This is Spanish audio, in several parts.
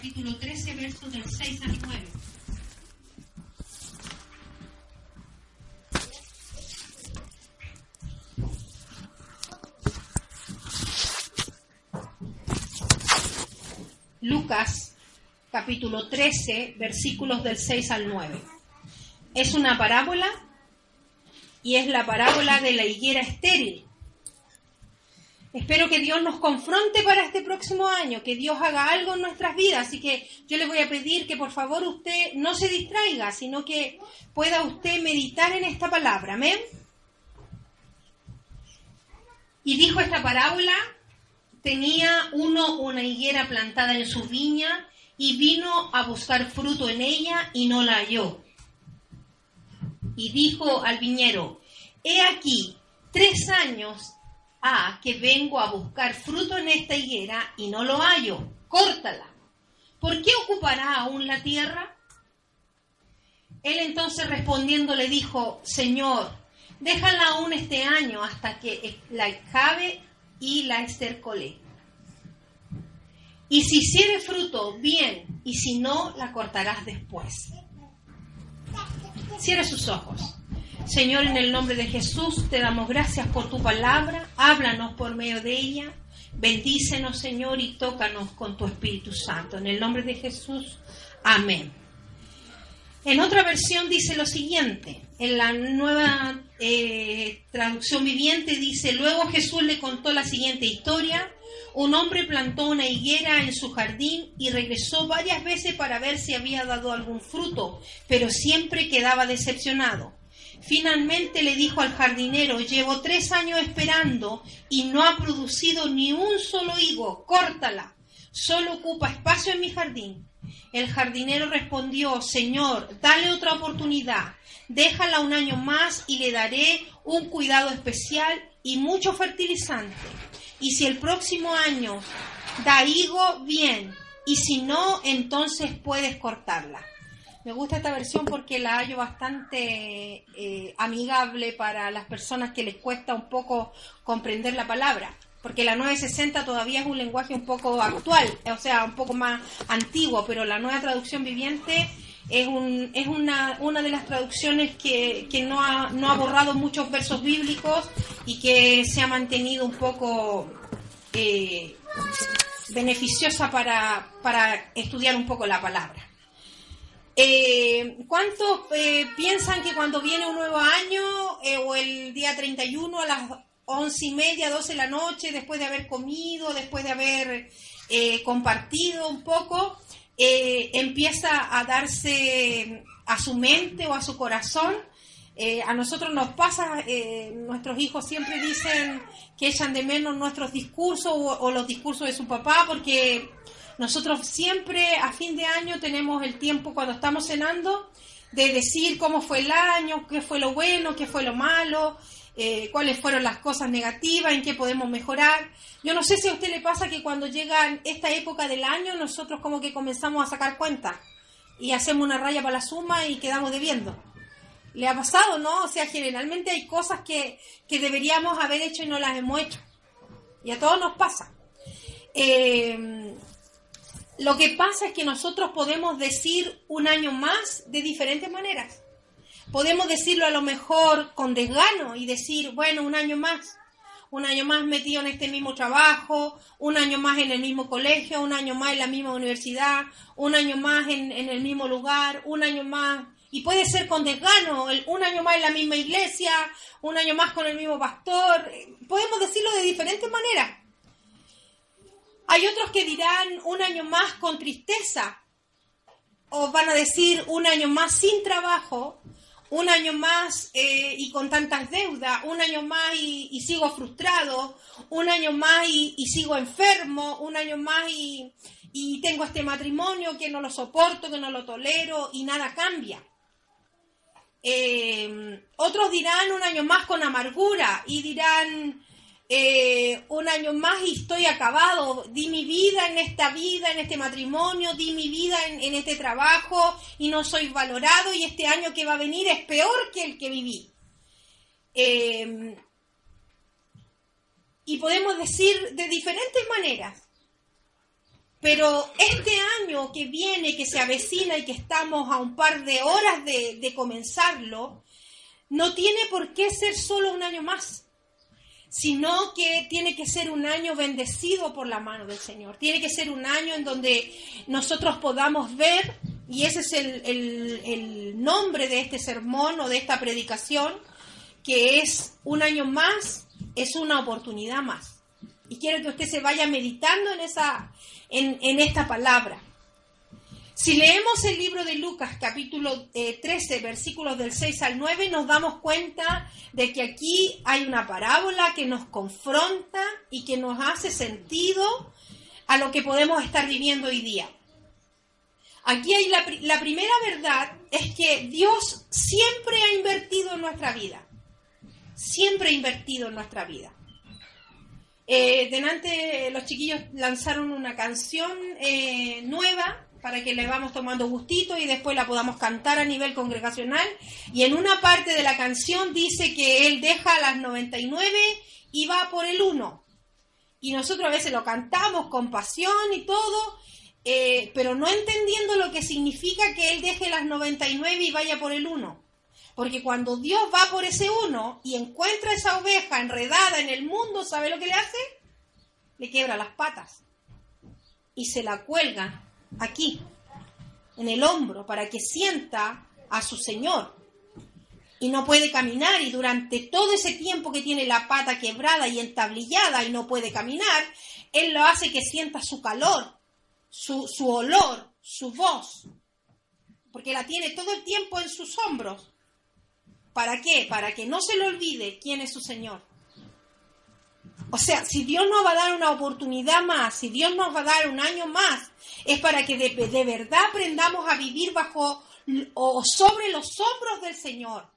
capítulo 13, versos del 6 al 9. Lucas capítulo 13, versículos del 6 al 9. Es una parábola y es la parábola de la higuera estéril. Espero que Dios nos confronte para este próximo año, que Dios haga algo en nuestras vidas. Así que yo le voy a pedir que por favor usted no se distraiga, sino que pueda usted meditar en esta palabra. Amén. Y dijo esta parábola, tenía uno una higuera plantada en su viña y vino a buscar fruto en ella y no la halló. Y dijo al viñero, he aquí, tres años Que vengo a buscar fruto en esta higuera y no lo hallo. Córtala. ¿Por qué ocupará aún la tierra? Él entonces respondiendo le dijo, Señor, déjala aún este año hasta que la cabe y la estercole. Y si hiciere fruto, bien, y si no, la cortarás después. Cierre sus ojos. Señor, en el nombre de Jesús, te damos gracias por tu palabra. Háblanos por medio de ella. Bendícenos, Señor, y tócanos con tu Espíritu Santo. En el nombre de Jesús. Amén. En otra versión dice lo siguiente. En la nueva eh, traducción viviente dice, luego Jesús le contó la siguiente historia. Un hombre plantó una higuera en su jardín y regresó varias veces para ver si había dado algún fruto, pero siempre quedaba decepcionado. Finalmente le dijo al jardinero, llevo tres años esperando y no ha producido ni un solo higo, córtala, solo ocupa espacio en mi jardín. El jardinero respondió, Señor, dale otra oportunidad, déjala un año más y le daré un cuidado especial y mucho fertilizante. Y si el próximo año da higo, bien, y si no, entonces puedes cortarla. Me gusta esta versión porque la hallo bastante eh, amigable para las personas que les cuesta un poco comprender la palabra. Porque la 960 todavía es un lenguaje un poco actual, o sea, un poco más antiguo, pero la nueva traducción viviente es, un, es una, una de las traducciones que, no, ha, no ha borrado muchos versos bíblicos y que se ha mantenido un poco eh, beneficiosa para, para estudiar un poco la palabra. Eh, ¿Cuántos eh, piensan que cuando viene un nuevo año eh, o el día 31 a las once y media, 12 de la noche, después de haber comido, después de haber eh, compartido un poco, empieza a darse a su mente o a su corazón? a nosotros nos pasa, nuestros hijos siempre dicen que echan de menos nuestros discursos o los discursos de su papá porque nosotros siempre a fin de año tenemos el tiempo cuando estamos cenando de decir cómo fue el año, qué fue lo bueno, qué fue lo malo, eh, cuáles fueron las cosas negativas, en qué podemos mejorar. Yo no sé si a usted le pasa que cuando llega esta época del año nosotros como que comenzamos a sacar cuentas y hacemos una raya para la suma y quedamos debiendo. ¿Le ha pasado, no? O sea, generalmente hay cosas que, que deberíamos haber hecho y no las hemos hecho. Y a todos nos pasa. Eh, lo que pasa es que nosotros podemos decir un año más de diferentes maneras. Podemos decirlo a lo mejor con desgano y decir, bueno, un año más, un año más metido en este mismo trabajo, un año más en el mismo colegio, un año más en la misma universidad, un año más en, el mismo lugar, un año más y puede ser con desgano, un año más en la misma iglesia, un año más con el mismo pastor. Podemos decirlo de diferentes maneras. Hay otros que dirán un año más con tristeza, o van a decir un año más sin trabajo, un año más eh, y con tantas deudas, un año más y, sigo frustrado, un año más y, sigo enfermo, un año más y, tengo este matrimonio que no lo soporto, que no lo tolero y nada cambia. Eh, otros dirán un año más con amargura y dirán eh, un año más y estoy acabado, di mi vida en esta vida, en este matrimonio, di mi vida en, este trabajo y no soy valorado y este año que va a venir es peor que el que viví. Em, y podemos decir de diferentes maneras. Pero este año que viene, que se avecina y que estamos a un par de horas de, de comenzarlo, no tiene por qué ser solo un año más sino que tiene que ser un año bendecido por la mano del Señor. Tiene que ser un año en donde nosotros podamos ver, y ese es el, nombre de este sermón o de esta predicación, que es un año más, es una oportunidad más. Y quiero que usted se vaya meditando en, esa, en, en esta palabra. Si leemos el libro de Lucas capítulo 13 eh, versículos del 6 al 9 nos damos cuenta de que aquí hay una parábola que nos confronta y que nos hace sentido a lo que podemos estar viviendo hoy día. Aquí hay la, la primera verdad es que Dios siempre ha invertido en nuestra vida. Siempre ha invertido en nuestra vida. Eh, delante los chiquillos lanzaron una canción eh, nueva para que le vamos tomando gustito y después la podamos cantar a nivel congregacional. Y en una parte de la canción dice que él deja las 99 y va por el 1. Y nosotros a veces lo cantamos con pasión y todo, eh, pero no entendiendo lo que significa que él deje las 99 y vaya por el 1. Porque cuando Dios va por ese uno y encuentra esa oveja enredada en el mundo, ¿sabe lo que le hace? Le quiebra las patas y se la cuelga aquí, en el hombro, para que sienta a su Señor. Y no puede caminar y durante todo ese tiempo que tiene la pata quebrada y entablillada y no puede caminar, Él lo hace que sienta su calor, su, su olor, su voz, porque la tiene todo el tiempo en sus hombros. ¿Para qué? Para que no se le olvide quién es su Señor. O sea, si Dios nos va a dar una oportunidad más, si Dios nos va a dar un año más, es para que de, verdad aprendamos a vivir bajo o sobre los hombros del Señor,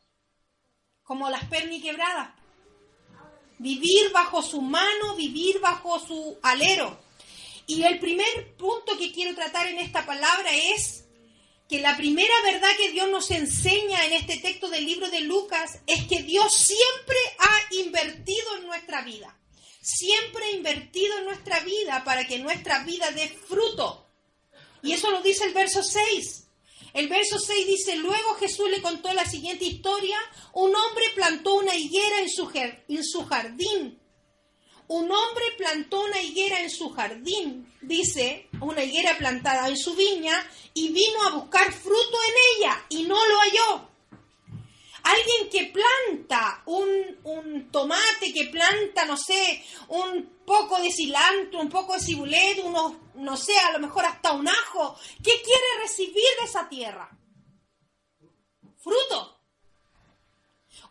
como las perniquebradas. Vivir bajo su mano, vivir bajo su alero. Y el primer punto que quiero tratar en esta palabra es que la primera verdad que Dios nos enseña en este texto del libro de Lucas es que Dios siempre ha invertido en nuestra vida siempre invertido en nuestra vida para que nuestra vida dé fruto. Y eso lo dice el verso 6. El verso 6 dice, luego Jesús le contó la siguiente historia, un hombre plantó una higuera su, en su jardín. Un hombre plantó una higuera en su jardín, dice, una higuera plantada en su viña, y vino a buscar fruto en ella, y no lo halló. Alguien que planta un, tomate, que planta, no sé, un poco de cilantro, un poco de cibulet, unos, no sé, a lo mejor hasta un ajo. ¿Qué quiere recibir de esa tierra? Fruto.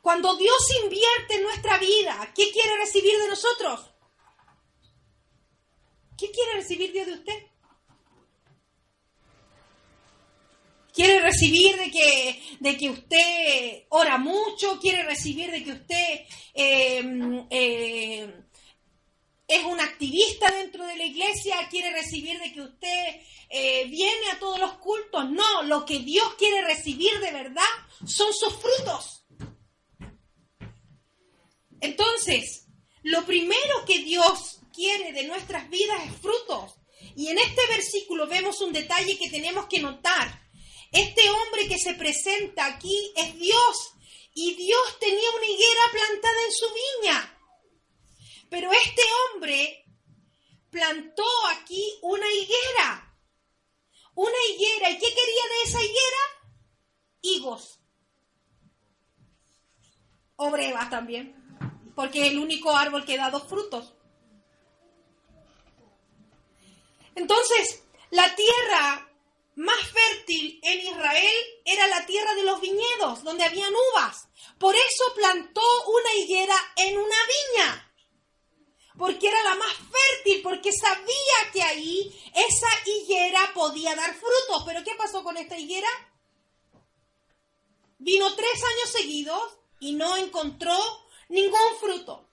Cuando Dios invierte en nuestra vida, ¿qué quiere recibir de nosotros? ¿Qué quiere recibir Dios de usted? Quiere recibir de que, de que usted ora mucho, quiere recibir de que usted em, eh, es un activista dentro de la iglesia, quiere recibir de que usted eh, viene a todos los cultos. No, lo que Dios quiere recibir de verdad son sus frutos. Entonces, lo primero que Dios quiere de nuestras vidas es frutos. Y en este versículo vemos un detalle que tenemos que notar. Este hombre que se presenta aquí es Dios y Dios tenía una higuera plantada en su viña. Pero este hombre plantó aquí una higuera. Una higuera. ¿Y qué quería de esa higuera? Higos. O brevas también. Porque es el único árbol que da dos frutos. Entonces, la tierra más fértil en Israel era la tierra de los viñedos, donde habían uvas. Por eso plantó una higuera en una viña. Porque era la más fértil, porque sabía que ahí esa higuera podía dar frutos. Pero ¿qué pasó con esta higuera? Vino tres años seguidos y no encontró ningún fruto.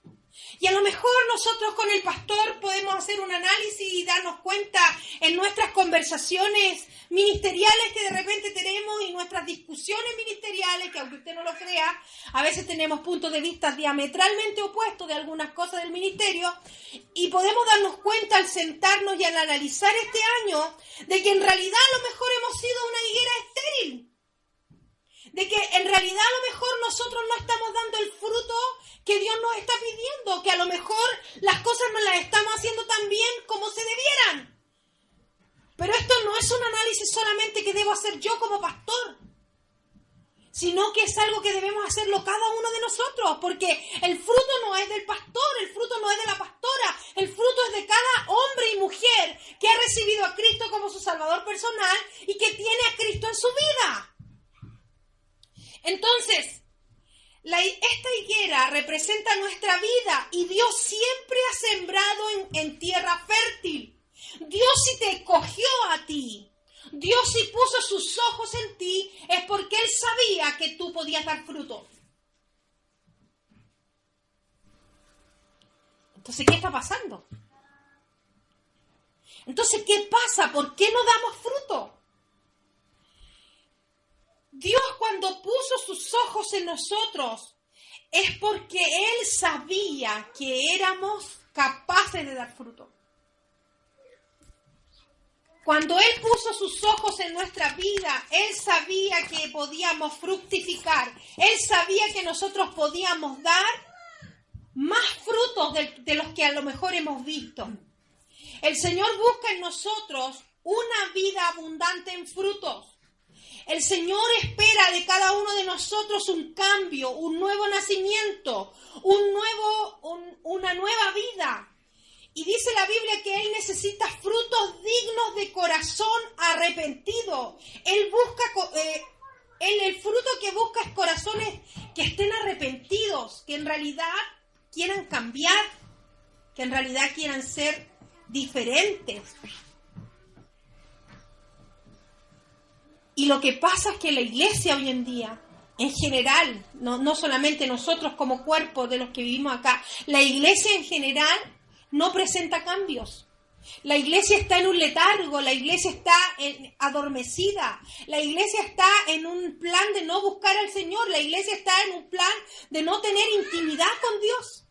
Y a lo mejor nosotros con el pastor podemos hacer un análisis y darnos cuenta en nuestras conversaciones ministeriales que de repente tenemos y nuestras discusiones ministeriales, que aunque usted no lo crea, a veces tenemos puntos de vista diametralmente opuestos de algunas cosas del ministerio, y podemos darnos cuenta al sentarnos y al analizar este año de que en realidad a lo mejor hemos sido una higuera estéril de que en realidad a lo mejor nosotros no estamos dando el fruto que Dios nos está pidiendo, que a lo mejor las cosas no las estamos haciendo tan bien como se debieran. Pero esto no es un análisis solamente que debo hacer yo como pastor, sino que es algo que debemos hacerlo cada uno de nosotros, porque el fruto no es del pastor, el fruto no es de la pastora, el fruto es de cada hombre y mujer que ha recibido a Cristo como su Salvador personal y que tiene a Cristo en su vida. Entonces, esta higuera representa nuestra vida y Dios siempre ha sembrado en, en tierra fértil. Dios si te escogió a ti, Dios si puso sus ojos en ti, es porque Él sabía que tú podías dar fruto. Entonces, ¿qué está pasando? Entonces, ¿qué pasa? ¿Por qué no damos fruto? Dios cuando puso sus ojos en nosotros es porque Él sabía que éramos capaces de dar fruto. Cuando Él puso sus ojos en nuestra vida, Él sabía que podíamos fructificar. Él sabía que nosotros podíamos dar más frutos de, de, los que a lo mejor hemos visto. El Señor busca en nosotros una vida abundante en frutos. El Señor espera de cada uno de nosotros un cambio, un nuevo nacimiento, un nuevo, una nueva vida. Y dice la Biblia que Él necesita frutos dignos de corazón arrepentido. Él busca, eh, el fruto que busca es corazones que estén arrepentidos, que en realidad quieran cambiar, que en realidad quieran ser diferentes. Y lo que pasa es que la iglesia hoy en día, en general, no, solamente nosotros como cuerpo de los que vivimos acá, la iglesia en general no presenta cambios. La iglesia está en un letargo, la iglesia está adormecida, la iglesia está en un plan de no buscar al Señor, la iglesia está en un plan de no tener intimidad con Dios.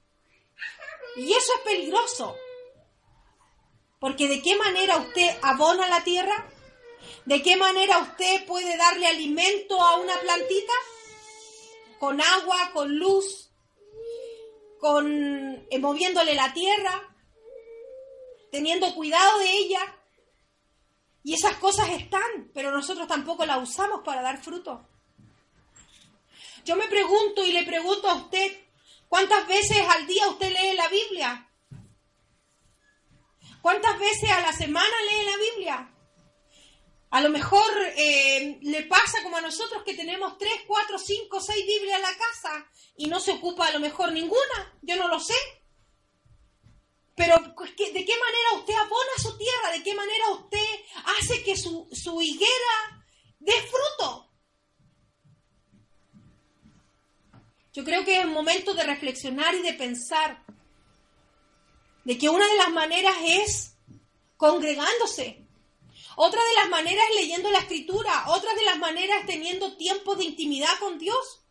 Y eso es peligroso. Porque de qué manera usted abona la tierra, ¿De qué manera usted puede darle alimento a una plantita? Con agua, con luz, con eh, moviéndole la tierra, teniendo cuidado de ella. Y esas cosas están, pero nosotros tampoco las usamos para dar fruto. Yo me pregunto y le pregunto a usted, ¿cuántas veces al día usted lee la Biblia? ¿Cuántas veces a la semana lee la Biblia? A lo mejor eh, le pasa como a nosotros que tenemos tres, cuatro, cinco, seis Biblias en la casa y no se ocupa a lo mejor ninguna. Yo no lo sé. Pero ¿de qué manera usted abona su tierra? ¿De qué manera usted hace que su, su higuera dé fruto? Yo creo que es momento de reflexionar y de pensar de que una de las maneras es congregándose, otra de las maneras es leyendo la escritura. Otra de las maneras teniendo tiempo de intimidad con Dios.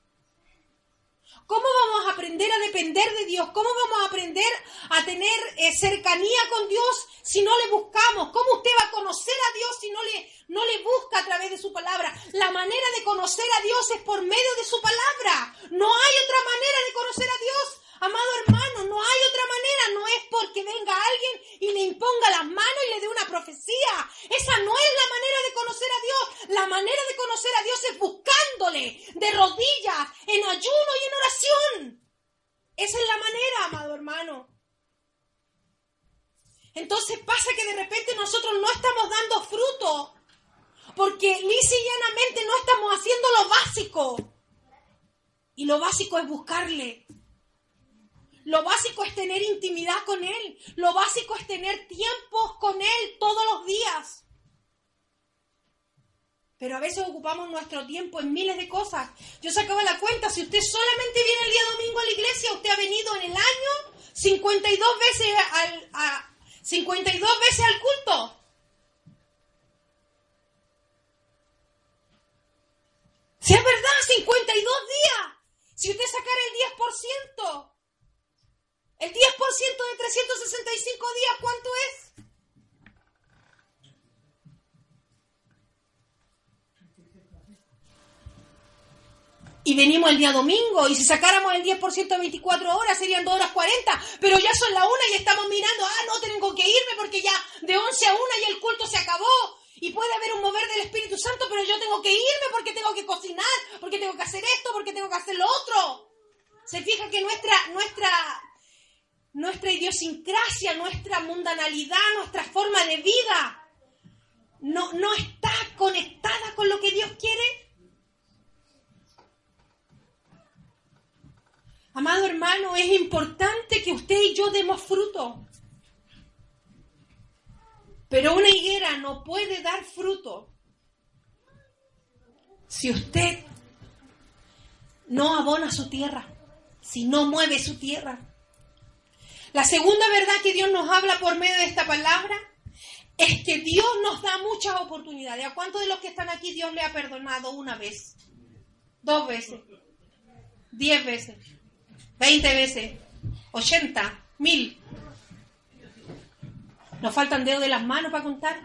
¿Cómo vamos a aprender a depender de Dios? ¿Cómo vamos a aprender a tener eh, cercanía con Dios si no le buscamos? ¿Cómo usted va a conocer a Dios si no le, no le busca a través de su palabra? La manera de conocer a Dios es por medio de su palabra. No hay otra manera de conocer a Dios. Amado hermano, no hay otra manera, no es porque venga alguien y le imponga las manos y le dé una profecía. Esa no es la manera de conocer a Dios. La manera de conocer a Dios es buscándole de rodillas, en ayuno y en oración. Esa es la manera, amado hermano. Entonces pasa que de repente nosotros no estamos dando fruto porque lisa y llanamente no estamos haciendo lo básico. Y lo básico es buscarle lo básico es tener intimidad con Él. Lo básico es tener tiempos con Él todos los días. Pero a veces ocupamos nuestro tiempo en miles de cosas. Yo sacaba la cuenta, si usted solamente viene el día domingo a la iglesia, usted ha venido en el año 52 veces al, 52 veces al culto. Si es verdad, 52 días. Si usted sacara el 10%, el 10% de 365 días, ¿cuánto es? y venimos el día domingo y si sacáramos el 10% de 24 horas serían 2 horas 40, pero ya son la una y estamos mirando, ah, no tengo que irme porque ya de 11 a 1 y el culto se acabó. Y puede haber un mover del Espíritu Santo, pero yo tengo que irme porque tengo que cocinar, porque tengo que hacer esto, porque tengo que hacer lo otro. Se fija que nuestra, nuestra, nuestra idiosincrasia, nuestra mundanalidad, nuestra forma de vida no, no está conectada con lo que Dios quiere. Amado hermano, es importante que usted y yo demos fruto. Pero una higuera no puede dar fruto si usted no abona su tierra, si no mueve su tierra. La segunda verdad que Dios nos habla por medio de esta palabra es que Dios nos da muchas oportunidades. ¿A cuántos de los que están aquí Dios le ha perdonado una vez? Dos veces, diez veces, 20 veces, 80, 1000. Nos faltan dedos de las manos para contar.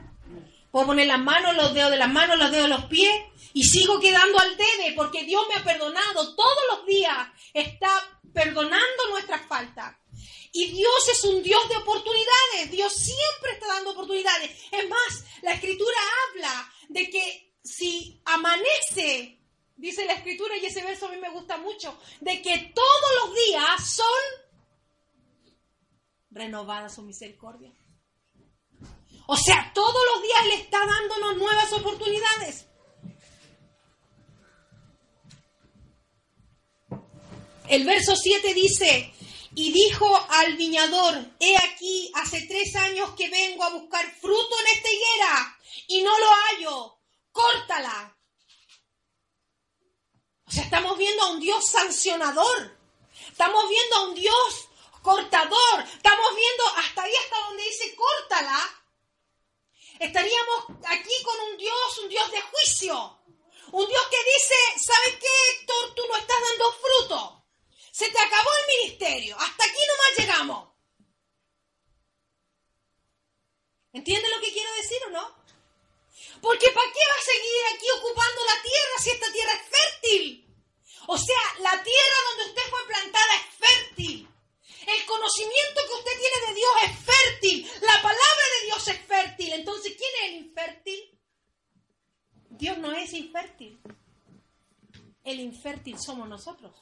Puedo poner las manos, los dedos de las manos, los dedos de los pies y sigo quedando al debe porque Dios me ha perdonado todos los días. Está perdonando nuestras faltas. Y Dios es un Dios de oportunidades. Dios siempre está dando oportunidades. Es más, la escritura habla de que si amanece Dice la escritura, y ese verso a mí me gusta mucho, de que todos los días son renovadas su misericordia. O sea, todos los días le está dándonos nuevas oportunidades. El verso 7 dice, y dijo al viñador, he aquí, hace tres años que vengo a buscar fruto en esta higuera y no lo hallo, córtala o sea, estamos viendo a un Dios sancionador. Estamos viendo a un Dios cortador. Estamos viendo hasta ahí, hasta donde dice córtala. Estaríamos aquí con un Dios, un Dios de juicio. Un Dios que dice, ¿sabes qué, Héctor? Tú no estás dando fruto. Se te acabó el ministerio. Hasta aquí nomás llegamos. ¿Entiendes lo que quiero decir o no? Porque ¿para qué va a seguir aquí ocupando la tierra si esta tierra es fértil? O sea, la tierra donde usted fue plantada es fértil. El conocimiento que usted tiene de Dios es fértil. La palabra de Dios es fértil. Entonces, ¿quién es el infértil? Dios no es infértil. El infértil somos nosotros.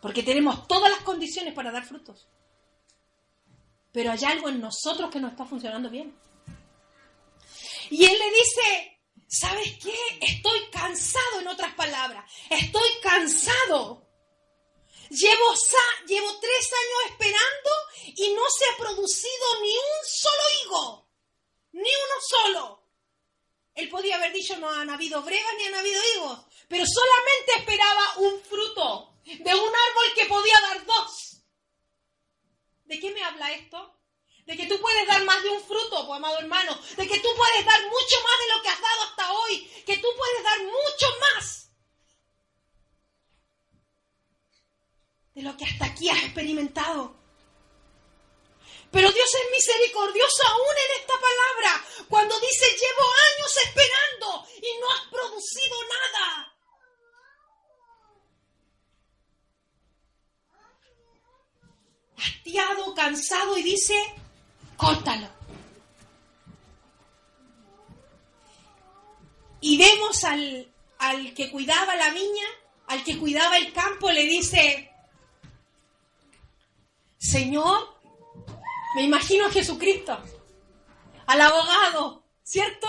Porque tenemos todas las condiciones para dar frutos. Pero hay algo en nosotros que no está funcionando bien. Y él le dice, ¿sabes qué? Estoy cansado, en otras palabras. Estoy cansado. Llevo, tres años esperando y no se ha producido ni un solo higo. Ni uno solo. Él podía haber dicho, no han habido brevas ni han habido higos. Pero solamente esperaba un fruto de un árbol que podía dar dos. ¿De qué me habla esto? de que tú puedes dar más de un fruto, pues, amado hermano, de que tú puedes dar mucho más de lo que has dado hasta hoy, que tú puedes dar mucho más de lo que hasta aquí has experimentado. Pero Dios es misericordioso aún en esta palabra, cuando dice llevo años esperando y no has producido nada. Hastiado, cansado y dice, córtalo. Y vemos al, al que cuidaba la viña, al que cuidaba el campo, le dice, Señor, me imagino a Jesucristo, al abogado, ¿cierto?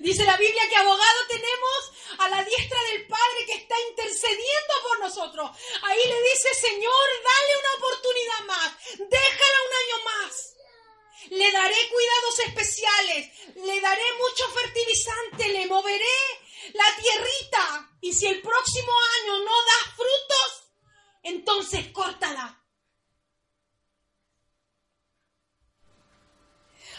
Dice la Biblia que abogado tenemos a la diestra del Padre que está intercediendo por nosotros. Ahí le dice, Señor, dale una oportunidad más, déjala un año más le daré cuidados especiales, le daré mucho fertilizante, le moveré la tierrita. Y si el próximo año no da frutos, entonces córtala.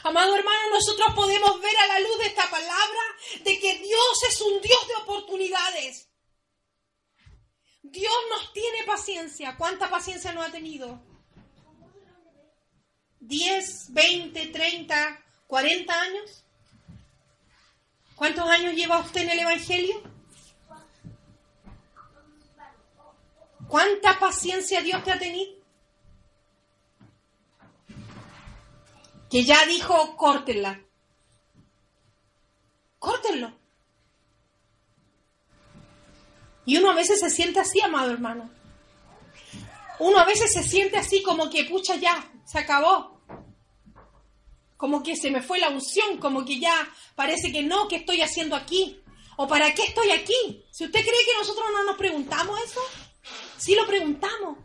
Amado hermano, nosotros podemos ver a la luz de esta palabra de que Dios es un Dios de oportunidades. Dios nos tiene paciencia. ¿Cuánta paciencia nos ha tenido? 10, 20, 30, 40 años. ¿Cuántos años lleva usted en el Evangelio? ¿Cuánta paciencia Dios te ha tenido? Que ya dijo, córtenla. Córtenlo. Y uno a veces se siente así, amado hermano. Uno a veces se siente así como que, pucha, ya, se acabó. Como que se me fue la unción, como que ya parece que no, ¿qué estoy haciendo aquí? ¿O para qué estoy aquí? Si usted cree que nosotros no nos preguntamos eso, sí lo preguntamos.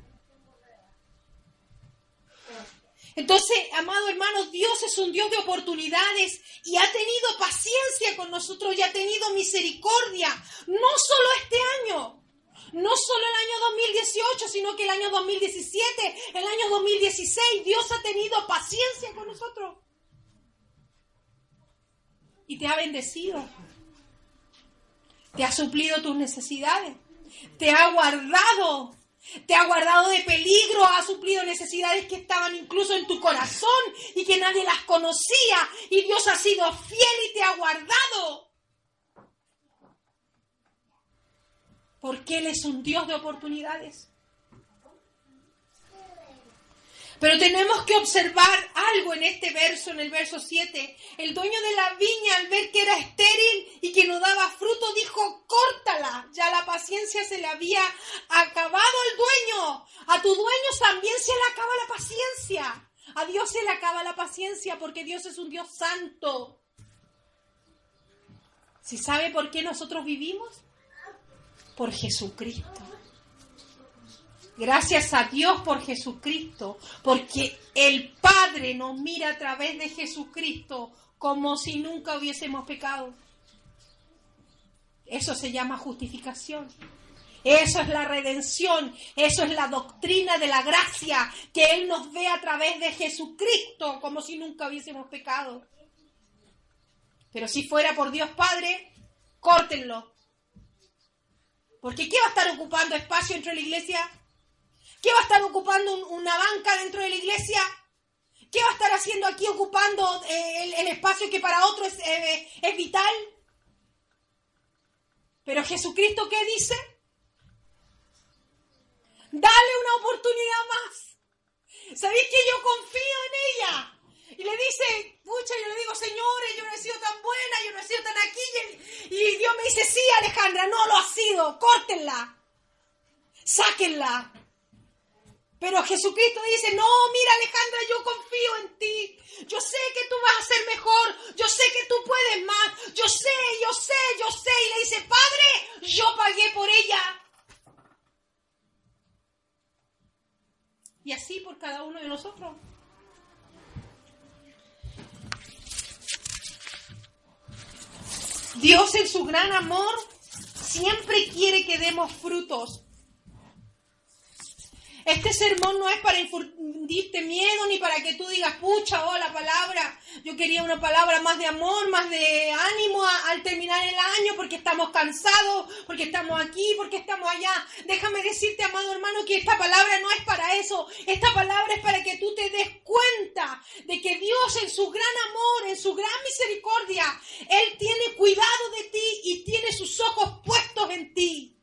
Entonces, amado hermano, Dios es un Dios de oportunidades y ha tenido paciencia con nosotros y ha tenido misericordia, no solo este año, no solo el año 2018, sino que el año 2017, el año 2016, Dios ha tenido paciencia con nosotros. Y te ha bendecido. Te ha suplido tus necesidades. Te ha guardado te ha guardado de peligro, ha suplido necesidades que estaban incluso en tu corazón y que nadie las conocía. Y Dios ha sido fiel y te ha guardado. Porque Él es un Dios de oportunidades. Pero tenemos que observar algo en este verso, en el verso 7. El dueño de la viña, al ver que era estéril y que no daba fruto, dijo. Ya la paciencia se le había acabado al dueño. A tu dueño también se le acaba la paciencia. A Dios se le acaba la paciencia porque Dios es un Dios santo. ¿Si sabe por qué nosotros vivimos? Por Jesucristo. Gracias a Dios por Jesucristo, porque el Padre nos mira a través de Jesucristo como si nunca hubiésemos pecado. Eso se llama justificación. Eso es la redención, eso es la doctrina de la gracia, que Él nos ve a través de Jesucristo como si nunca hubiésemos pecado. Pero si fuera por Dios Padre, córtenlo. Porque ¿qué va a estar ocupando espacio entre la iglesia? ¿Qué va a estar ocupando una banca dentro de la iglesia? ¿Qué va a estar haciendo aquí ocupando eh, el, espacio que para otro eh, es, vital? Pero Jesucristo, ¿qué dice? Dale una oportunidad más. ¿Sabéis que yo confío en ella? Y le dice, pucha, yo le digo, señores, yo no he sido tan buena, yo no he sido tan aquí. Y, Dios me dice, sí, Alejandra, no lo ha sido, córtenla, sáquenla. Pero Jesucristo dice, no, mira Alejandra, yo confío en ti. Yo sé que tú vas a ser mejor. Yo sé que tú puedes más. Yo sé, yo sé, yo sé. Y le dice, Padre, yo pagué por ella. Y así por cada uno de nosotros. Dios en su gran amor siempre quiere que demos frutos. Este sermón no es para infundirte miedo ni para que tú digas, pucha, oh, la palabra. Yo quería una palabra más de amor, más de ánimo al terminar el año porque estamos cansados, porque estamos aquí, porque estamos allá. Déjame decirte, amado hermano, que esta palabra no es para eso. Esta palabra es para que tú te des cuenta de que Dios en su gran amor, en su gran misericordia, Él tiene cuidado de ti y tiene sus ojos puestos en ti.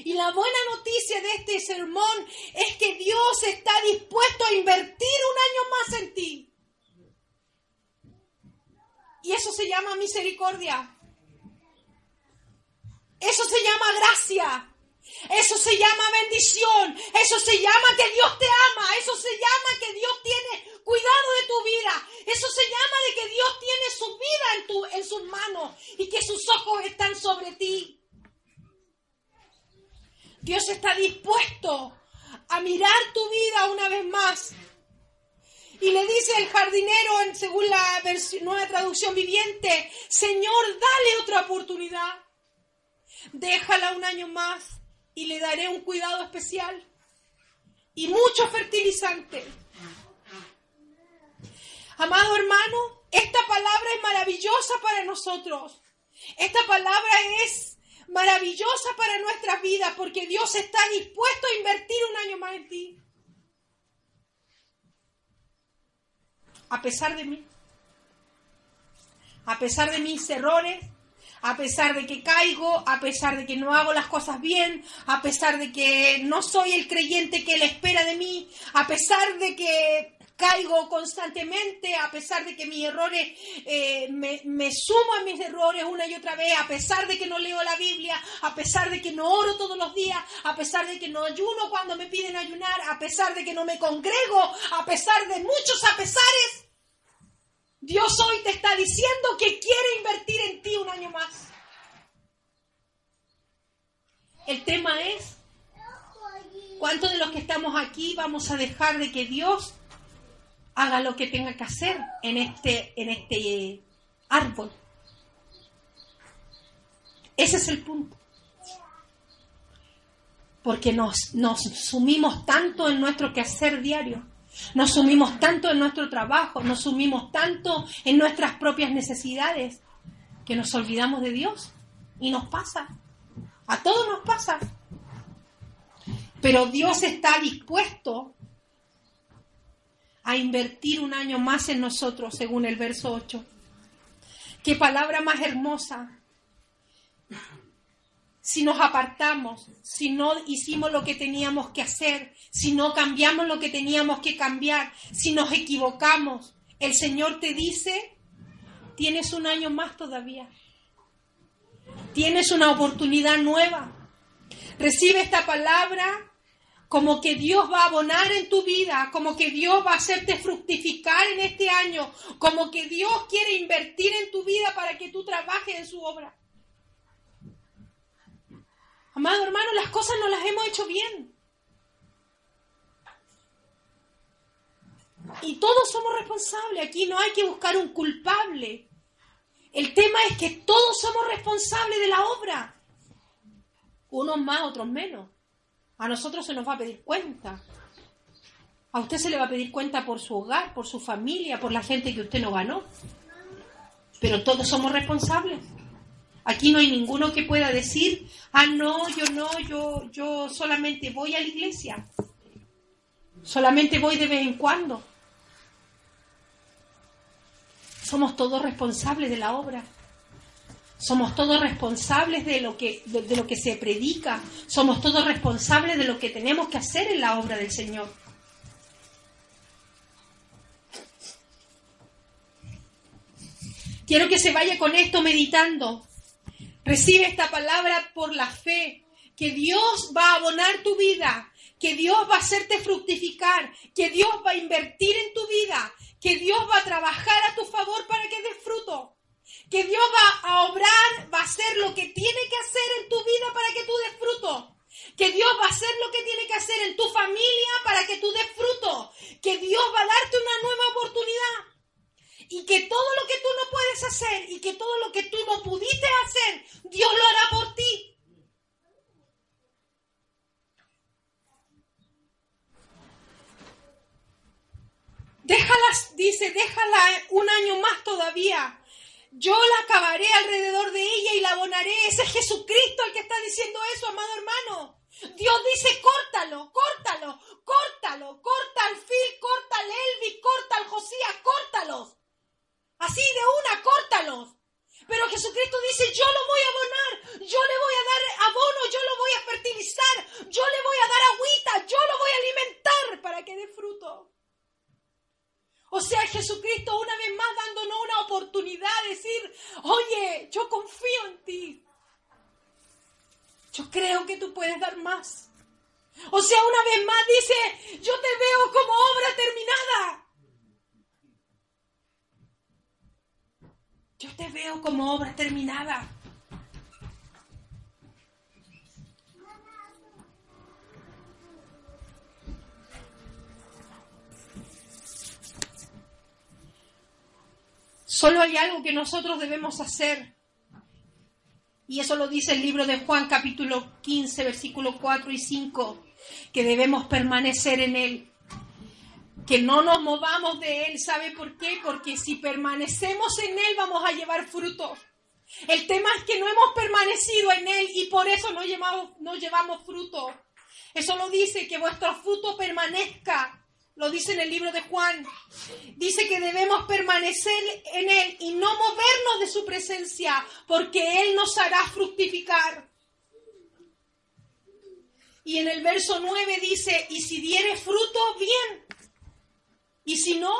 Y la buena noticia de este sermón es que Dios está dispuesto a invertir un año más en ti. Y eso se llama misericordia. Eso se llama gracia. Eso se llama bendición. Eso se llama que Dios te ama. Eso se llama que Dios tiene cuidado de tu vida. Eso se llama de que Dios tiene su vida en, tu, en sus manos y que sus ojos están sobre ti. Dios está dispuesto a mirar tu vida una vez más. Y le dice el jardinero, según la nueva traducción viviente, Señor, dale otra oportunidad. Déjala un año más y le daré un cuidado especial y mucho fertilizante. Amado hermano, esta palabra es maravillosa para nosotros. Esta palabra es maravillosa para nuestras vidas porque Dios está dispuesto a invertir un año más en ti. A pesar de mí, a pesar de mis errores, a pesar de que caigo, a pesar de que no hago las cosas bien, a pesar de que no soy el creyente que Él espera de mí, a pesar de que caigo constantemente, a pesar de que mis errores, eh, me, me, sumo a mis errores una y otra vez, a pesar de que no leo la Biblia, a pesar de que no oro todos los días, a pesar de que no ayuno cuando me piden ayunar, a pesar de que no me congrego, a pesar de muchos a pesares, Dios hoy te está diciendo que quiere invertir en ti un año más. El tema es, ¿cuántos de los que estamos aquí vamos a dejar de que Dios haga lo que tenga que hacer en este, en este árbol. Ese es el punto. Porque nos, nos sumimos tanto en nuestro quehacer diario, nos sumimos tanto en nuestro trabajo, nos sumimos tanto en nuestras propias necesidades, que nos olvidamos de Dios. Y nos pasa. A todos nos pasa. Pero Dios está dispuesto a invertir un año más en nosotros, según el verso 8. Qué palabra más hermosa. Si nos apartamos, si no hicimos lo que teníamos que hacer, si no cambiamos lo que teníamos que cambiar, si nos equivocamos, el Señor te dice, tienes un año más todavía. Tienes una oportunidad nueva. Recibe esta palabra como que Dios va a abonar en tu vida, como que Dios va a hacerte fructificar en este año, como que Dios quiere invertir en tu vida para que tú trabajes en su obra. Amado hermano, las cosas no las hemos hecho bien. Y todos somos responsables. Aquí no hay que buscar un culpable. El tema es que todos somos responsables de la obra. Unos más, otros menos. A nosotros se nos va a pedir cuenta. A usted se le va a pedir cuenta por su hogar, por su familia, por la gente que usted no ganó. Pero todos somos responsables. Aquí no hay ninguno que pueda decir, ah, no, yo no, yo, yo solamente voy a la iglesia. Solamente voy de vez en cuando. Somos todos responsables de la obra. Somos todos responsables de lo, que, de, lo que se predica. Somos todos responsables de lo que tenemos que hacer en la obra del Señor. Quiero que se vaya con esto meditando. Recibe esta palabra por la fe, que Dios va a abonar tu vida, que Dios va a hacerte fructificar, que Dios va a invertir en tu vida, que Dios va a trabajar a tu favor para que des fruto que Dios va a obrar, va a hacer lo que tiene que hacer en tu vida para que tú des fruto. Que Dios va a hacer lo que tiene que hacer en tu familia para que tú des fruto. Que Dios va a darte una nueva oportunidad. Y que todo lo que tú no puedes hacer y que todo lo que tú no pudiste hacer, Dios lo hará por ti. Déjalas, dice, déjala un año más todavía yo la acabaré alrededor de ella y la abonaré. Ese es Jesucristo el que está diciendo eso, amado hermano. Dios dice, córtalo, córtalo, córtalo, corta al Phil, corta al Elvis, corta al Josías, córtalos. Así de una, córtalos. Pero Jesucristo dice, yo lo voy a abonar, yo le voy a dar abono, yo lo voy a fertilizar, yo le voy a dar agüita, yo lo voy a alimentar para que dé fruto. O sea, Jesucristo una vez más dándonos una oportunidad de decir, oye, yo confío en ti. Yo creo que tú puedes dar más. O sea, una vez más dice, yo te veo como obra terminada. Yo te veo como obra terminada. Solo hay algo que nosotros debemos hacer. Y eso lo dice el libro de Juan capítulo 15, versículos 4 y 5, que debemos permanecer en él. Que no nos movamos de él. ¿Sabe por qué? Porque si permanecemos en él vamos a llevar fruto. El tema es que no hemos permanecido en Él y por eso no llevamos, no fruto. Eso lo dice, que vuestro fruto permanezca. Lo dice en el libro de Juan. Dice que debemos permanecer en Él y no movernos de su presencia, porque Él nos hará fructificar. Y en el verso 9 dice, y si diere fruto, bien. Y si no,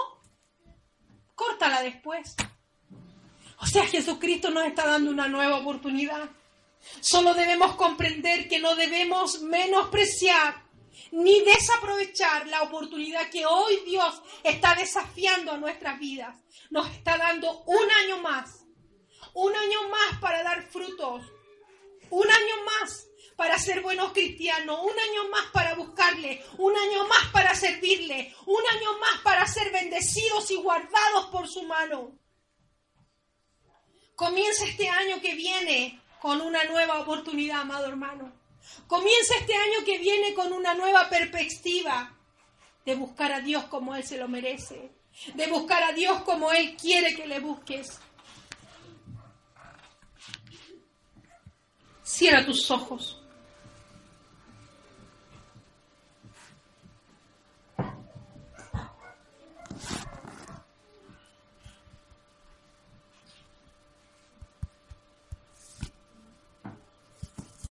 córtala después. O sea, Jesucristo nos está dando una nueva oportunidad. Solo debemos comprender que no debemos menospreciar ni desaprovechar la oportunidad que hoy Dios está desafiando a nuestras vidas. Nos está dando un año más, un año más para dar frutos, un año más para ser buenos cristianos, un año más para buscarle, un año más para servirle, un año más para ser bendecidos y guardados por su mano. Comienza este año que viene con una nueva oportunidad, amado hermano. Comienza este año que viene con una nueva perspectiva de buscar a Dios como Él se lo merece, de buscar a Dios como Él quiere que le busques. Cierra tus ojos.